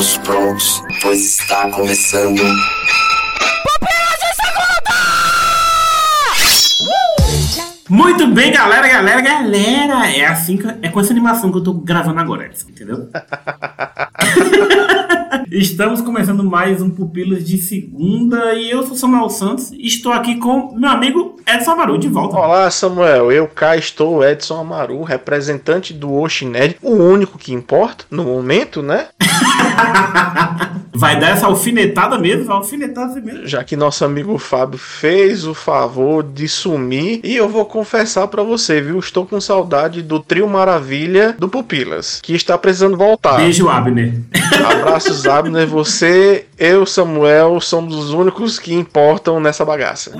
Todos prontos, pois está começando. Muito bem, galera, galera, galera. É assim que, é com essa animação que eu tô gravando agora, entendeu? Estamos começando mais um Pupilas de Segunda e eu sou Samuel Santos e estou aqui com meu amigo Edson Amaru de volta. Olá, Samuel. Eu cá estou, Edson Amaru, representante do Oxined, o único que importa no momento, né? Vai dar essa alfinetada mesmo? Vai alfinetar mesmo. Já que nosso amigo Fábio fez o favor de sumir, e eu vou confessar pra você, viu? Estou com saudade do trio Maravilha do Pupilas, que está precisando voltar. Beijo, Abner. Abraços, Abner. Você, eu, Samuel, somos os únicos que importam nessa bagaça.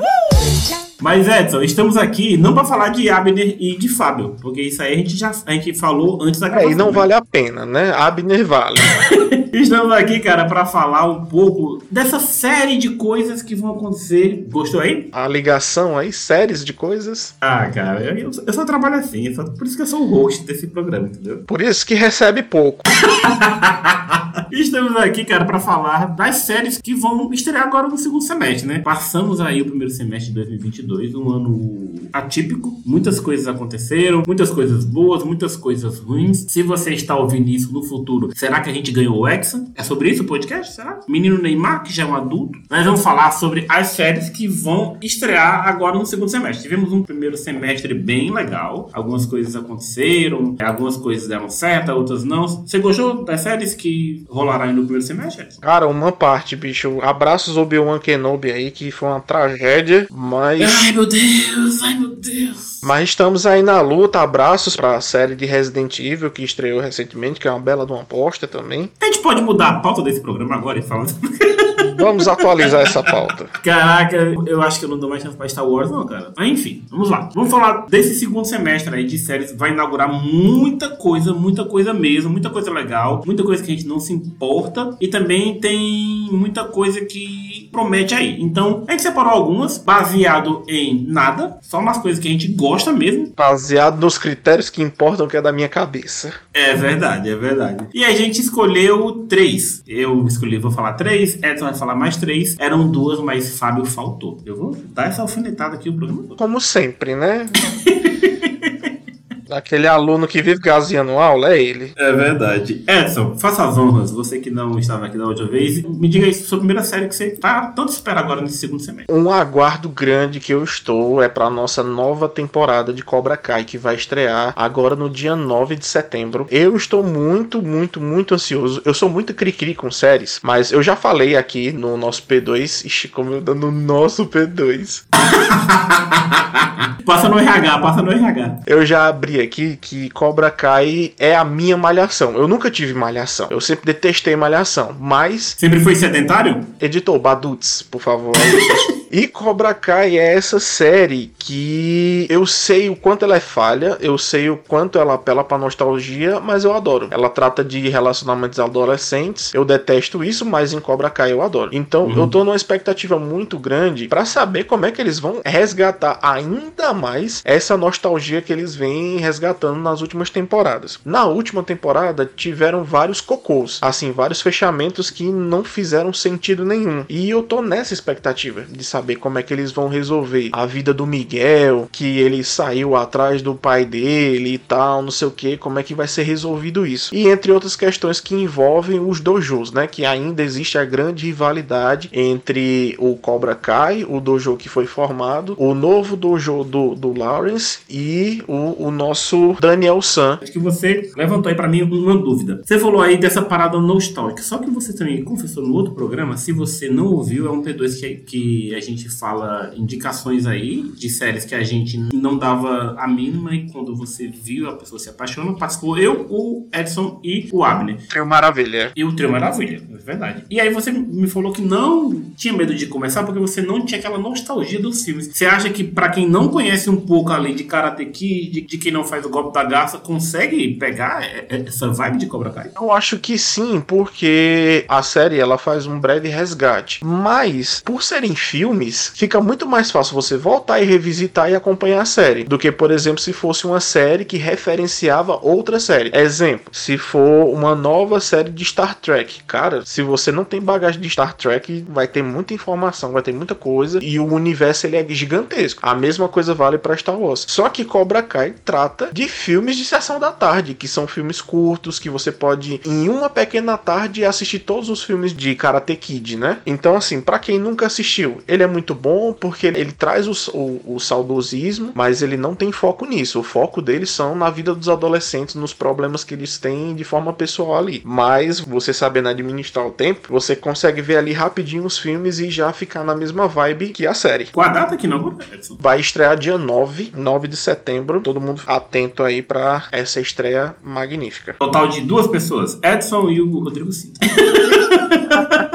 Mas Edson, estamos aqui não para falar de Abner e de Fábio, porque isso aí a gente já a gente falou antes da É, gravação. e não né? vale a pena, né? Abner vale. Estamos aqui, cara, para falar um pouco dessa série de coisas que vão acontecer. Gostou aí? A ligação aí, séries de coisas. Ah, cara, eu, eu só trabalho assim, só- por isso que eu sou o host desse programa, entendeu? Por isso que recebe pouco. Estamos aqui, cara, para falar das séries que vão estrear agora no segundo semestre, né? Passamos aí o primeiro semestre de 2022, um ano atípico. Muitas coisas aconteceram, muitas coisas boas, muitas coisas ruins. Se você está ouvindo isso no futuro, será que a gente ganhou o Hexa? É sobre isso o podcast? Será? Menino Neymar, que já é um adulto. Nós vamos falar sobre as séries que vão estrear agora no segundo semestre. Tivemos um primeiro semestre bem legal. Algumas coisas aconteceram, algumas coisas deram certo, outras não. Você gostou das séries que rolaram aí no primeiro semestre? Cara, uma parte, bicho. Abraços Obi-Wan Kenobi aí, que foi uma tragédia, mas. Ai, meu Deus, ai, meu Deus. Mas estamos aí na luta. Abraços pra série de Resident Evil que estreou recentemente, que é uma bela de uma aposta também. A gente pode mudar a pauta desse programa agora e falar. Vamos atualizar essa pauta. Caraca, eu acho que eu não dou mais chance pra Star Wars, não, cara. Mas enfim, vamos lá. Vamos falar desse segundo semestre aí de séries. Vai inaugurar muita coisa, muita coisa mesmo, muita coisa legal, muita coisa que a gente não se importa. E também tem muita coisa que promete aí. Então, a gente separou algumas, baseado em nada, só umas coisas que a gente gosta mesmo. Baseado nos critérios que importam, que é da minha cabeça. É verdade, é verdade. E a gente escolheu três. Eu escolhi, vou falar três, Edson vai falar mais três. Eram duas, mas Fábio faltou. Eu vou dar essa alfinetada aqui o programa todo. Como sempre, né? Aquele aluno que vive gaseando aula é ele. É verdade. Edson, faça as honras. Você que não estava aqui da outra vez, me diga aí sua primeira série que você tá tanto espera agora nesse segundo semestre. Um aguardo grande que eu estou é para nossa nova temporada de Cobra Kai, que vai estrear agora no dia 9 de setembro. Eu estou muito, muito, muito ansioso. Eu sou muito cri-cri com séries, mas eu já falei aqui no nosso P2, ixi, como eu dando no nosso P2. passa no RH, passa no RH. Eu já abri aqui que Cobra Kai é a minha malhação. Eu nunca tive malhação. Eu sempre detestei malhação, mas Sempre foi sedentário? Editor, Baduts, por favor. e Cobra Kai é essa série que eu sei o quanto ela é falha, eu sei o quanto ela apela pra nostalgia, mas eu adoro. Ela trata de relacionamentos adolescentes, eu detesto isso, mas em Cobra Kai eu adoro. Então Uhum. eu tô numa expectativa muito grande pra saber como é que eles vão resgatar ainda mais essa nostalgia que eles vêm resgatando nas últimas temporadas. Na última temporada tiveram vários cocôs, assim, vários fechamentos que não fizeram sentido nenhum. E eu tô nessa expectativa de saber como é que eles vão resolver a vida do Miguel, que ele saiu atrás do pai dele e tal, não sei o que, como é que vai ser resolvido isso. E entre outras questões que envolvem os dojos, né, que ainda existe a grande rivalidade entre o Cobra Kai, o dojo que foi formado, o novo dojo do, do Lawrence e o, o nosso Daniel San. Acho que você levantou aí pra mim uma dúvida. Você falou aí dessa parada nostálgica, só que você também confessou no outro programa, se você não ouviu, é um P2 que, que a gente fala indicações aí de séries que a gente não dava a mínima e quando você viu, a pessoa se apaixona. Participou eu, o Edson e o Abner. Trio Maravilha. E o Trio Maravilha, é verdade. E aí você me falou que não tinha medo de começar porque você não tinha aquela nostalgia dos filmes. Você acha que pra quem não conhece um pouco ali de Karate Kid, de, de quem não faz o golpe da garça, consegue pegar essa vibe de Cobra Kai? Eu acho que sim, porque a série ela faz um breve resgate. Mas, por serem filmes, filmes, fica muito mais fácil você voltar e revisitar e acompanhar a série do que, por exemplo, se fosse uma série que referenciava outra série. Exemplo, se for uma nova série de Star Trek, cara, se você não tem bagagem de Star Trek, vai ter muita informação, vai ter muita coisa e o universo ele é gigantesco. A mesma coisa vale para Star Wars. Só que Cobra Kai trata de filmes de sessão da tarde, que são filmes curtos que você pode em uma pequena tarde assistir todos os filmes de Karate Kid, né? Então assim, para quem nunca assistiu, ele é muito bom porque ele traz o, o, o saudosismo, mas ele não tem foco nisso. O foco deles são na vida dos adolescentes, nos problemas que eles têm de forma pessoal ali. Mas você sabendo administrar o tempo, você consegue ver ali rapidinho os filmes e já ficar na mesma vibe que a série. Com a data que não Edson? Vai estrear dia 9, 9 de setembro. Todo mundo atento aí para essa estreia magnífica. Total de duas pessoas, Edson e o Rodrigo Cinto.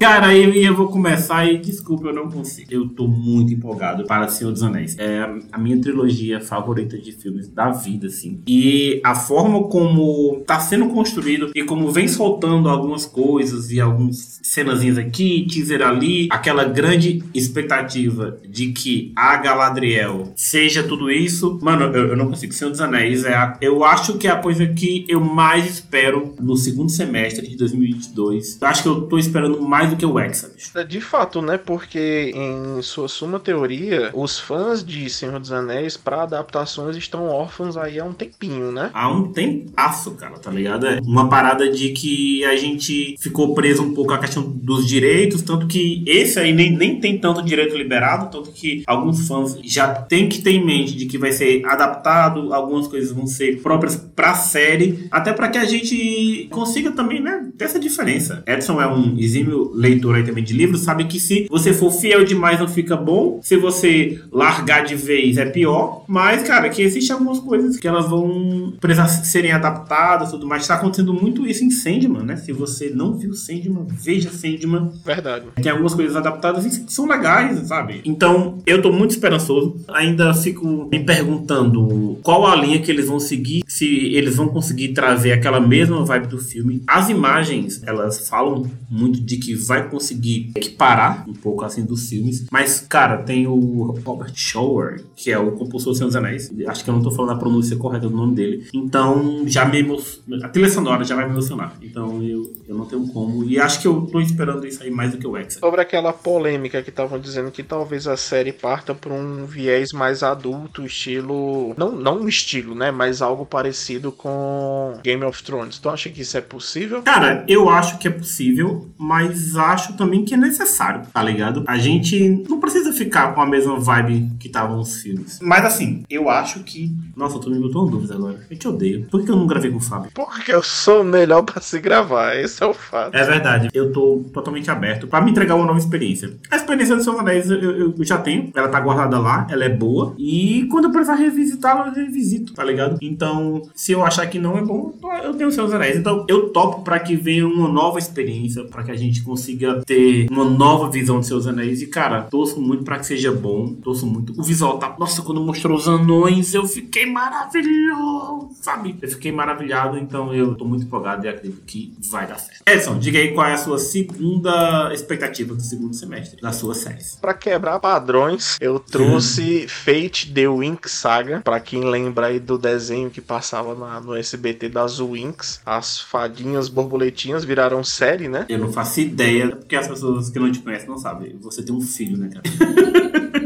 Cara, aí eu vou começar e desculpa, eu não consigo. Eu tô muito empolgado para Senhor dos Anéis. É a minha trilogia favorita de filmes da vida, assim. E a forma como tá sendo construído e como vem soltando algumas coisas e algumas cenazinhas aqui, teaser ali, aquela grande expectativa de que a Galadriel seja tudo isso. Mano, eu, eu não consigo. Senhor dos Anéis é a, eu acho que é a coisa que eu mais espero no segundo semestre de 2022. Eu acho que eu tô esperando mais do que o Hexa, bicho. É, de fato, né? Porque em sua suma teoria, os fãs de Senhor dos Anéis para adaptações estão órfãos aí há um tempinho, né? Há um tempasso, cara, tá ligado? É uma parada de que a gente ficou preso um pouco à questão dos direitos, tanto que esse aí nem, nem tem tanto direito liberado, tanto que alguns fãs já tem que ter em mente de que vai ser adaptado, algumas coisas vão ser próprias pra série, até para que a gente consiga também, né, ter essa diferença. Edson é um exímio leitor aí também de livros, sabe que se você for fiel demais não fica bom, se você largar de vez é pior, mas, cara, que existem algumas coisas que elas vão precisar serem adaptadas e tudo mais. Está acontecendo muito isso em Sandman, né? Se você não viu Sandman, veja Sandman. Verdade. Tem algumas coisas adaptadas e que são legais, sabe? Então, eu tô muito esperançoso. Ainda fico me perguntando qual a linha que eles vão seguir, se eles vão conseguir trazer aquela mesma vibe do filme. As imagens, elas falam muito de que vai conseguir equiparar um pouco assim dos filmes. Mas, cara, tem o Robert Shower, que é o compositor do Senhor dos Anéis. Acho que eu não tô falando a pronúncia correta do nome dele. Então, já me emo... A trilha sonora já vai me emocionar. Então, eu, eu não tenho como. E acho que eu tô esperando isso aí mais do que o X. Sobre aquela polêmica que estavam dizendo que talvez a série parta por um viés mais adulto, estilo. Não, não um estilo, né? Mas algo parecido com Game of Thrones. Tu acha que isso é possível? Cara, eu acho que é possível, mas acho também que é necessário, tá ligado? A gente não precisa ficar com a mesma vibe que estavam os filmes. Mas assim, eu acho que. Nossa, eu tô me botando dúvidas agora. Eu te odeio. Por que eu não gravei com o Fábio? Porque eu sou melhor pra se gravar, esse é o fato. É verdade. Eu tô totalmente aberto pra me entregar uma nova experiência. A experiência do Senhor dos Anéis eu, eu, eu já tenho. Ela tá guardada lá, ela é boa. E quando eu precisar revisitá-la, eu revisito, tá ligado? Então, se eu achar que não é bom, eu tenho o Senhor dos Anéis. Então, eu topo pra que venha uma nova experiência, pra que a gente consiga ter uma nova visão de Seus Anéis. E, cara, torço muito pra que seja bom. Torço muito. O visual tá. Nossa, quando mostrou os anões, eu fiquei maravilhoso, sabe? Eu fiquei maravilhado, então eu tô muito empolgado e acredito que vai dar certo. Edson, diga aí qual é a sua segunda expectativa do segundo semestre das suas séries. Pra quebrar padrões, eu trouxe Fate The Winx Saga. Pra quem lembra aí do desenho que passava na- no SBT das Winx, as fadinhas borboletinhas viraram série, né? Eu não faço ideia, porque as pessoas que não te conhecem não sabem. Você tem um filho, né, cara?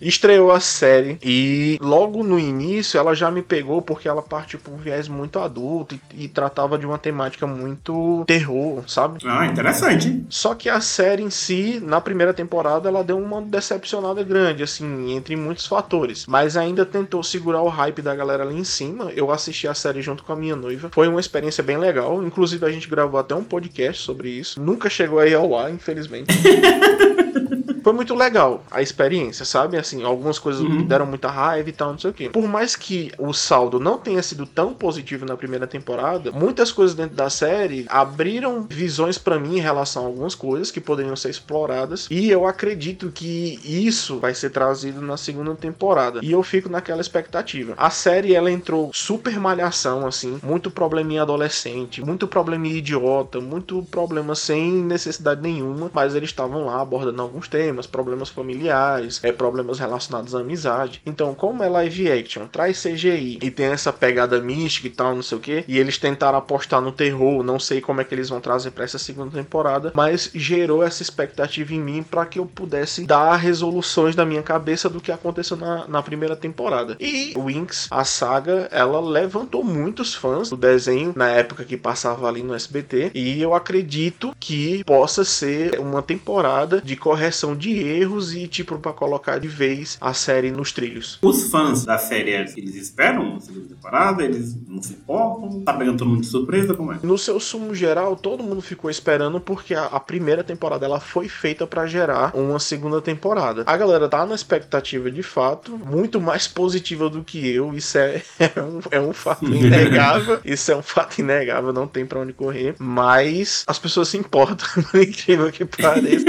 Estreou a série e logo no início ela já me pegou porque ela parte por um viés muito adulto e, e tratava de uma temática muito terror, sabe? Ah, interessante. Só que a série em si, na primeira temporada, ela deu uma decepcionada grande, assim, entre muitos fatores. Mas ainda tentou segurar o hype da galera ali em cima. Eu assisti a série junto com a minha noiva. Foi uma experiência bem legal. Inclusive, a gente gravou até um podcast sobre isso. Nunca chegou aí ao ar, infelizmente. Foi muito legal a experiência, sabe? Assim, algumas coisas Uhum. deram muita raiva e tal, não sei o quê. Por mais que o saldo não tenha sido tão positivo na primeira temporada, muitas coisas dentro da série abriram visões pra mim em relação a algumas coisas que poderiam ser exploradas. E eu acredito que isso vai ser trazido na segunda temporada. E eu fico naquela expectativa. A série ela entrou super malhação, assim, muito probleminha adolescente, muito probleminha idiota, muito problema sem necessidade nenhuma, mas eles estavam lá abordando alguns temas problemas, problemas familiares, é, problemas relacionados à amizade. Então, como é live action, traz CGI e tem essa pegada mística e tal, não sei o que, e eles tentaram apostar no terror, não sei como é que eles vão trazer para essa segunda temporada, mas gerou essa expectativa em mim para que eu pudesse dar resoluções da minha cabeça do que aconteceu na, na primeira temporada. E Winx, a saga, ela levantou muitos fãs do desenho na época que passava ali no SBT, e eu acredito que possa ser uma temporada de correção de erros e tipo para colocar de vez a série nos trilhos. Os fãs da série, eles esperam a segunda temporada, eles não se importam, tá pegando todo mundo de surpresa, como é? No seu sumo geral, todo mundo ficou esperando porque a, a primeira temporada ela foi feita para gerar uma segunda temporada. A galera tá na expectativa de fato, muito mais positiva do que eu, isso é, é, um, é um fato inegável, isso é um fato inegável, não tem para onde correr, mas as pessoas se importam, por incrível que pareça.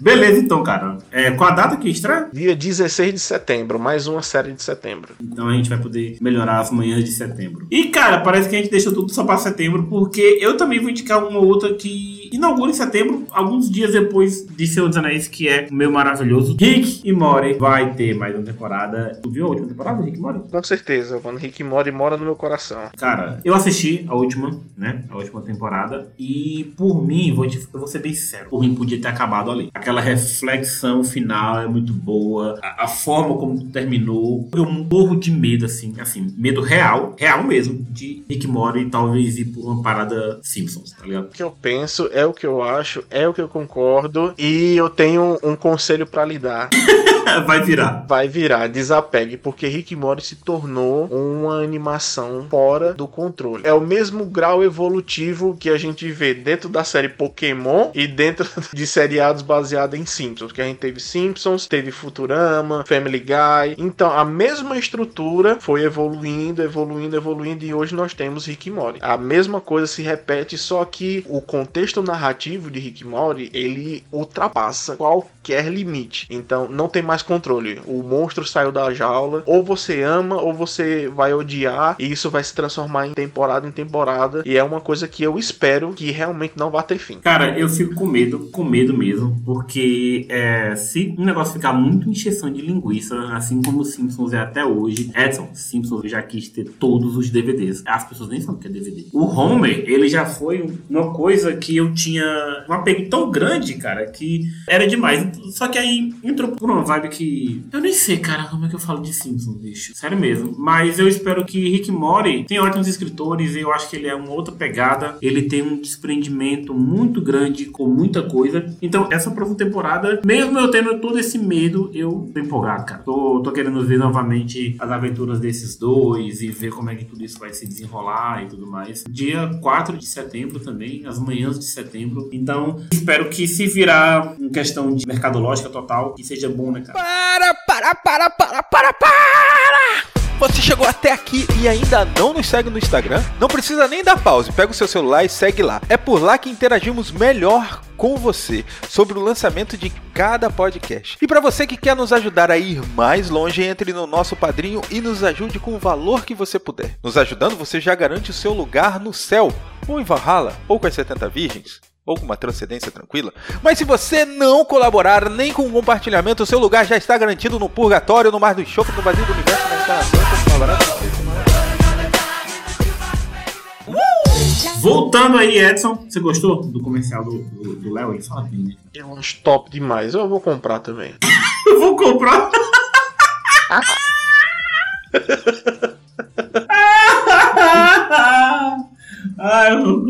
Beleza, então, cara. É, qual a data que estreia? Dia 16 de setembro, mais uma série de setembro. Então a gente vai poder melhorar as manhãs de setembro. E, cara, parece que a gente deixou tudo só pra setembro, porque eu também vou indicar uma outra que inaugura em setembro, alguns dias depois de Senhor dos Anéis, que é o meu maravilhoso Rick e Morty. Vai ter mais uma temporada. Tu viu a última temporada, Rick e Morty? Com certeza, quando Rick Mori mora no meu coração. Cara, eu assisti a última, né? A última temporada. E por mim, vou, te, eu vou ser bem sincero, por mim podia ter acabado ali. Aquela reflexão final é muito boa. A, a forma como terminou. Eu morro de medo, assim, assim, medo real, real mesmo, de Rick Mori talvez ir por uma parada Simpsons, tá ligado? O que eu penso é o que eu acho, é o que eu concordo e eu tenho um conselho para lhe dar. Vai virar. Vai virar, desapegue, porque Rick Mori se tornou uma animação fora do controle. É o mesmo grau evolutivo que a gente vê dentro da série Pokémon e dentro de seriados baseados em Simpsons, que a gente teve Simpsons, teve Futurama, Family Guy. Então, a mesma estrutura foi evoluindo, evoluindo, evoluindo e hoje nós temos Rick e Morty. A mesma coisa se repete, só que o contexto narrativo de Rick e Morty, ele ultrapassa qualquer limite. Então, não tem mais controle. O monstro saiu da jaula, ou você ama ou você vai odiar e isso vai se transformar em temporada em temporada e é uma coisa que eu espero que realmente não vá ter fim. Cara, eu fico com medo, com medo mesmo, porque é, se um negócio ficar muito encheção de linguiça, assim como os Simpsons é até hoje, Edson, Simpsons já quis ter todos os DVDs. As pessoas nem sabem o que é DVD. O Homer, ele já foi uma coisa que eu tinha um apego tão grande, cara, que era demais. Só que aí entrou por uma vibe que. Eu nem sei, cara, como é que eu falo de Simpsons, bicho. Sério mesmo. Mas eu espero que Rick Mori tem ótimos escritores, eu acho que ele é uma outra pegada. Ele tem um desprendimento muito grande com muita coisa. Então, essa próxima temporada, mesmo eu tendo todo esse medo, eu tô empolgado, cara. Tô, tô querendo ver novamente as aventuras desses dois e ver como é que tudo isso vai se desenrolar e tudo mais. Dia 4 de setembro também, as manhãs de setembro. Então, espero que se virar em questão de mercadológica total, que seja bom, né, Para, para, para, para, para, para! Você chegou até aqui e ainda não nos segue no Instagram? Não precisa nem dar pause, pega o seu celular e segue lá. É por lá que interagimos melhor com você sobre o lançamento de cada podcast. E para você que quer nos ajudar a ir mais longe, entre no nosso padrinho e nos ajude com o valor que você puder. Nos ajudando, você já garante o seu lugar no céu, ou em Valhalla, ou com as 70 virgens ou com uma transcendência tranquila. Mas se você não colaborar nem com um compartilhamento, o seu lugar já está garantido no purgatório, no mar do choque, no vazio do universo, na instalação, Voltando aí, Edson, você gostou do comercial do Léo? Ele fala bem, né? É um top demais. Eu vou comprar também. Eu vou comprar. Ai, eu.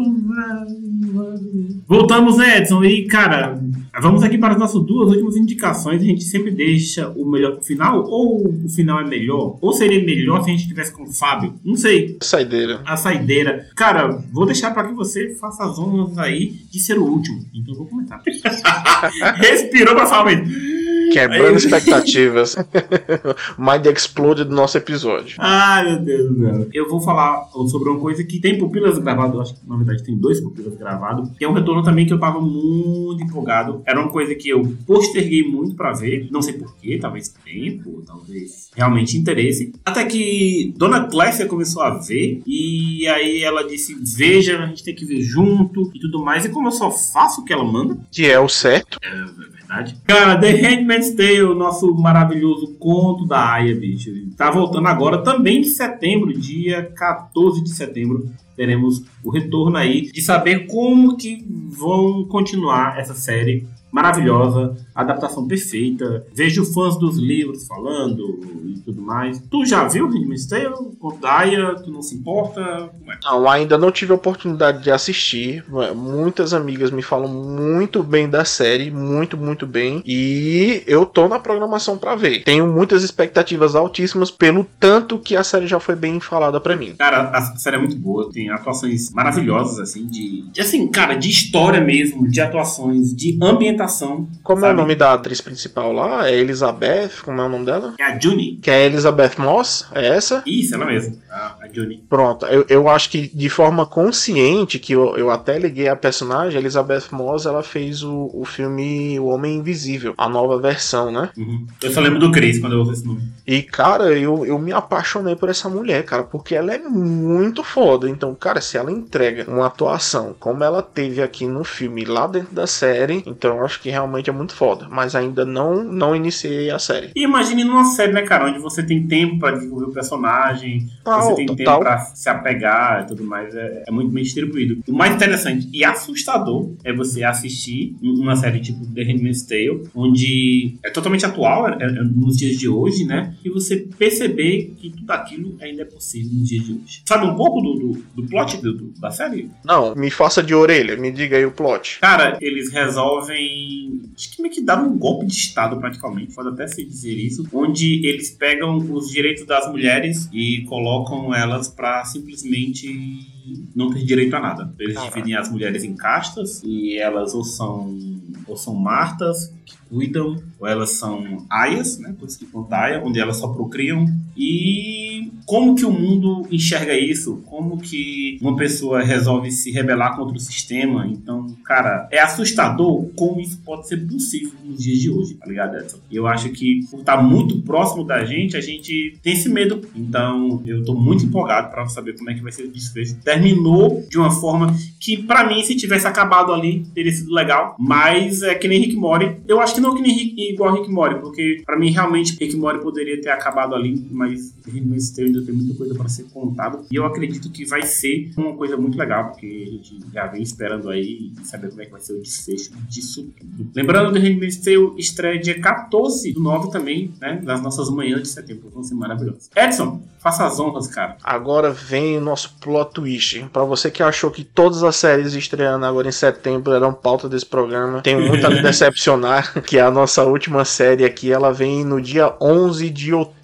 Voltamos, né, Edson? E, cara, vamos aqui para as nossas duas últimas indicações. A gente sempre deixa o melhor pro final, ou o final é melhor? Ou seria melhor se a gente tivesse com o Fábio? Não sei. Saideira. A saideira. Cara, vou deixar para que você faça as honras aí de ser o último. Então eu vou comentar. Respirou pra falar mesmo. Quebrando expectativas. Mind explode do nosso episódio. Ai, meu Deus do céu. Eu vou falar sobre uma coisa que tem pupilas gravadas, acho que na verdade tem dois pupilas gravados, que é um retorno também que eu tava muito empolgado. Era uma coisa que eu posterguei muito pra ver, não sei porquê, talvez tempo, talvez realmente interesse. Até que Dona Clécia começou a ver, e aí ela disse: Veja, a gente tem que ver junto e tudo mais. E como eu só faço o que ela manda, Que é o certo. é verdade verdade. Cara, The Handmaid's Tale, nosso maravilhoso conto da Aya, bicho. Tá voltando agora também de setembro, dia 14 de setembro. Teremos o retorno aí de saber como que vão continuar essa série maravilhosa, adaptação perfeita. Vejo fãs dos livros falando e tudo mais. Tu já viu Handmaid's Tale? Contaia, tu não se importa? É? Não, ainda não tive a oportunidade de assistir. Muitas amigas me falam muito bem da série, muito, muito bem. E eu tô na programação pra ver. Tenho muitas expectativas altíssimas pelo tanto que a série já foi bem falada pra mim. Cara, a série é muito boa, tem atuações maravilhosas, assim, de, de assim, cara, de história mesmo, de atuações, de ambientação. Como é o sabe? nome da atriz principal lá? É Elizabeth? Como é o nome dela? É a Juni. Que é Elizabeth Moss? É essa? Isso, ela mesma, a, a Juni. Pronto, eu, eu acho que de forma consciente, que eu, eu até liguei a personagem, a Elizabeth Moss, ela fez o, o filme O Homem Invisível, a nova versão, né? Uhum. Eu só lembro do Chris quando eu ouço esse nome. E, cara, eu, eu me apaixonei por essa mulher, cara, porque ela é muito foda. Então, cara, se ela entrega uma atuação como ela teve aqui no filme, lá dentro da série, então eu acho que realmente é muito foda. Mas ainda não, não iniciei a série. E imagine numa série, né, cara, onde você tem tempo pra desenvolver o personagem, Tal, você tem tempo tal. pra se apegar e tudo mais, é, é muito bem distribuído. O mais interessante e assustador é você assistir uma série tipo The Handmaid's Tale, onde é totalmente atual, é- é nos dias de hoje, né, e você perceber que tudo aquilo ainda é possível nos dias de hoje. Sabe um pouco do, do, do plot do- do- da série? Não, me faça de orelha, me diga aí o plot. Cara, eles resolvem. Acho que meio que dar um golpe de Estado, praticamente. Pode até se dizer isso. Onde eles pegam os direitos das mulheres e colocam elas pra simplesmente não ter direito a nada. Eles Caraca. dividem as mulheres em castas e elas ou são. Ou são martas, que cuidam, ou elas são aias, né? Por isso que conta aia, onde elas só procriam. E como que o mundo enxerga isso? Como que uma pessoa resolve se rebelar contra o sistema? Então, cara, é assustador como isso pode ser possível nos dias de hoje, tá ligado, Edson? Eu acho que por estar muito próximo da gente, a gente tem esse medo. Então, eu tô muito empolgado pra saber como é que vai ser o desfecho. Terminou de uma forma que, pra mim, se tivesse acabado ali, teria sido legal. Mas é que nem Rick Mori. Eu acho que não que nem Rick, igual Rick Mori, porque pra mim, realmente, Rick Mori poderia ter acabado ali, mas Handmaid's Tale ainda tem muita coisa pra ser contada. E eu acredito que vai ser uma coisa muito legal, porque a gente já vem esperando aí e saber como é que vai ser o desfecho disso tudo. Lembrando que Handmaid's Tale estreia dia 14 do 9 também, né? Das nossas manhãs de setembro. Vão ser maravilhosas. Edson, faça as honras, cara. Agora vem o nosso plot twist. Pra você que achou que todas as séries estreando agora em setembro eram pauta desse programa, tenho muito a decepcionar que a nossa última série aqui, ela vem no dia 11 de outubro,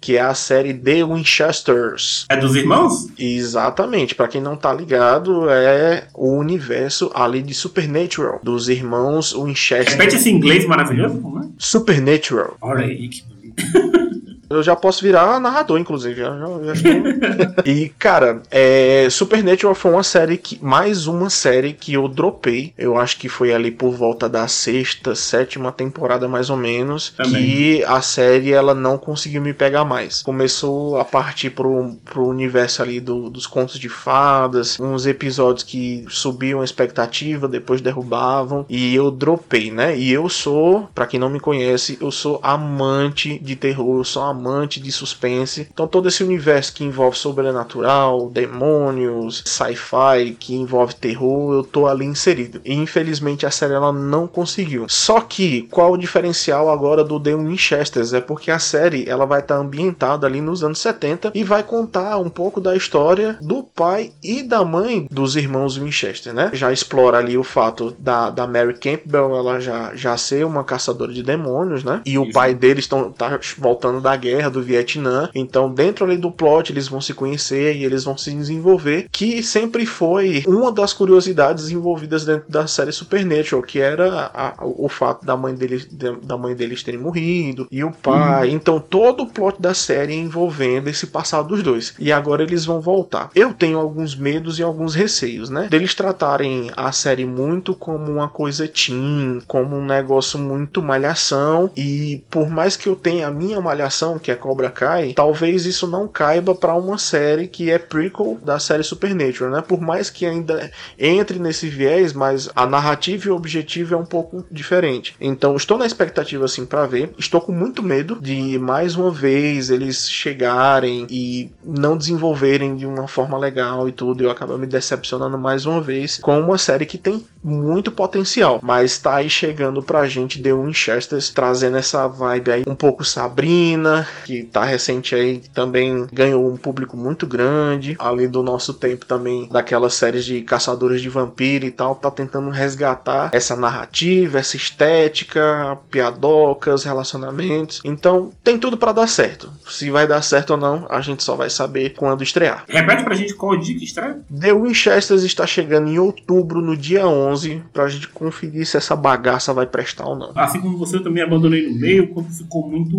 que é a série The Winchesters. É dos irmãos? Exatamente, pra quem não tá ligado, é o universo ali de Supernatural, dos irmãos Winchester. Repete esse inglês maravilhoso, como é? Supernatural. Olha aí, que bonito. Eu já posso virar narrador, inclusive. Já, já- já estou- e, cara, é, Supernatural foi uma série que. Mais uma série que eu dropei. Eu acho que foi ali por volta da sexta, sétima temporada, mais ou menos. Também. Que a série ela não conseguiu me pegar mais. Começou a partir pro, pro universo ali do- dos contos de fadas. Uns episódios que subiam a expectativa, depois derrubavam. E eu dropei, né? E eu sou, pra quem não me conhece, eu sou amante de terror, eu sou amante de suspense. Então todo esse universo que envolve sobrenatural, demônios, sci-fi, que envolve terror, eu tô ali inserido. E infelizmente a série ela não conseguiu. Só que qual o diferencial agora do The Winchesters é porque a série ela vai estar ambientada ali nos anos 70 e vai contar um pouco da história do pai e da mãe dos irmãos Winchester, né? Já explora ali o fato da, da Mary Campbell ela já, já ser uma caçadora de demônios, né? E o Isso. pai deles estão tá voltando da guerra do Vietnã. Então, dentro ali do plot, eles vão se conhecer e eles vão se desenvolver, que sempre foi uma das curiosidades envolvidas dentro da série Supernatural, que era a- o fato da mãe deles da mãe deles terem morrido e o pai. Então, todo o plot da série envolvendo esse passado dos dois. E agora eles vão voltar. Eu tenho alguns medos e alguns receios, né? Deles tratarem a série muito como uma coisa teen, como um negócio muito malhação. E por mais que eu tenha a minha malhação, que é Cobra Kai, talvez isso não caiba para uma série que é prequel da série Supernatural, né? Por mais que ainda entre nesse viés, mas a narrativa e o objetivo é um pouco diferente. Então, estou na expectativa assim para ver. Estou com muito medo de mais uma vez eles chegarem e não desenvolverem de uma forma legal e tudo. Eu acabo me decepcionando mais uma vez com uma série que tem muito potencial, mas tá aí chegando pra gente The Winchester trazendo essa vibe aí um pouco Sabrina, que tá recente aí também ganhou um público muito grande, além do nosso tempo também daquelas séries de caçadores de vampiro e tal, tá tentando resgatar essa narrativa, essa estética, piadocas, relacionamentos. Então, tem tudo para dar certo. Se vai dar certo ou não, a gente só vai saber quando estrear. Repete pra gente qual dia que estreia? The Winchester está chegando em outubro, no dia 11, pra gente conferir se essa bagaça vai prestar ou não. Assim como você, eu também abandonei no meio, quando ficou muito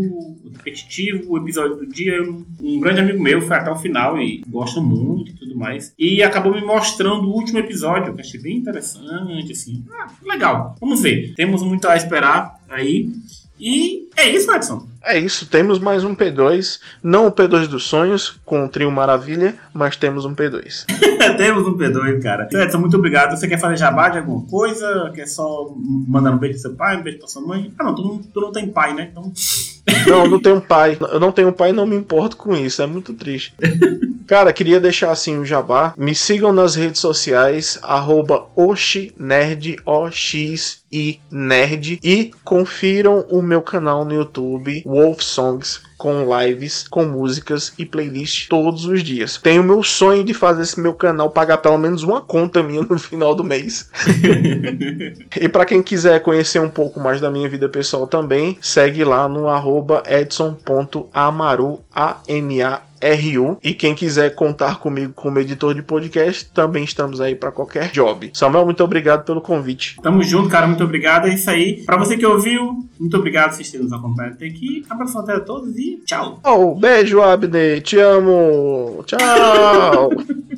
repetitivo o episódio do dia. Um grande amigo meu foi até o final e gosta muito e tudo mais. E acabou me mostrando o último episódio, que achei bem interessante, assim. Ah, legal. Vamos ver. Temos muito a esperar aí. E é isso, Edson. É isso, temos mais um P2. Não o P2 dos sonhos, com o trio Maravilha, mas temos um P2. temos um P2, cara. Edson, muito obrigado. Você quer fazer jabá de alguma coisa? Quer só mandar um beijo pro seu pai, um beijo pra sua mãe? Ah, não, tu não, tu não tem pai, né? Então. Não, não tenho pai. Eu não tenho pai e não me importo com isso. É muito triste. Cara, queria deixar assim o jabá. Me sigam nas redes sociais, arroba Oxinerd, O-X-I Nerd. E confiram o meu canal no YouTube, Wolf Songs com lives, com músicas e playlists todos os dias. Tenho o meu sonho de fazer esse meu canal pagar pelo menos uma conta minha no final do mês. e para quem quiser conhecer um pouco mais da minha vida pessoal também, segue lá no arroba edson.amaru, A-M-A RU. E quem quiser contar comigo como editor de podcast, também estamos aí para qualquer job. Samuel, muito obrigado pelo convite. Tamo junto, cara. Muito obrigado. É isso aí. Para você que ouviu, muito obrigado por vocês nos acompanhando até aqui. Abraço a todos e tchau. Oh, beijo, Abner. Te amo. Tchau.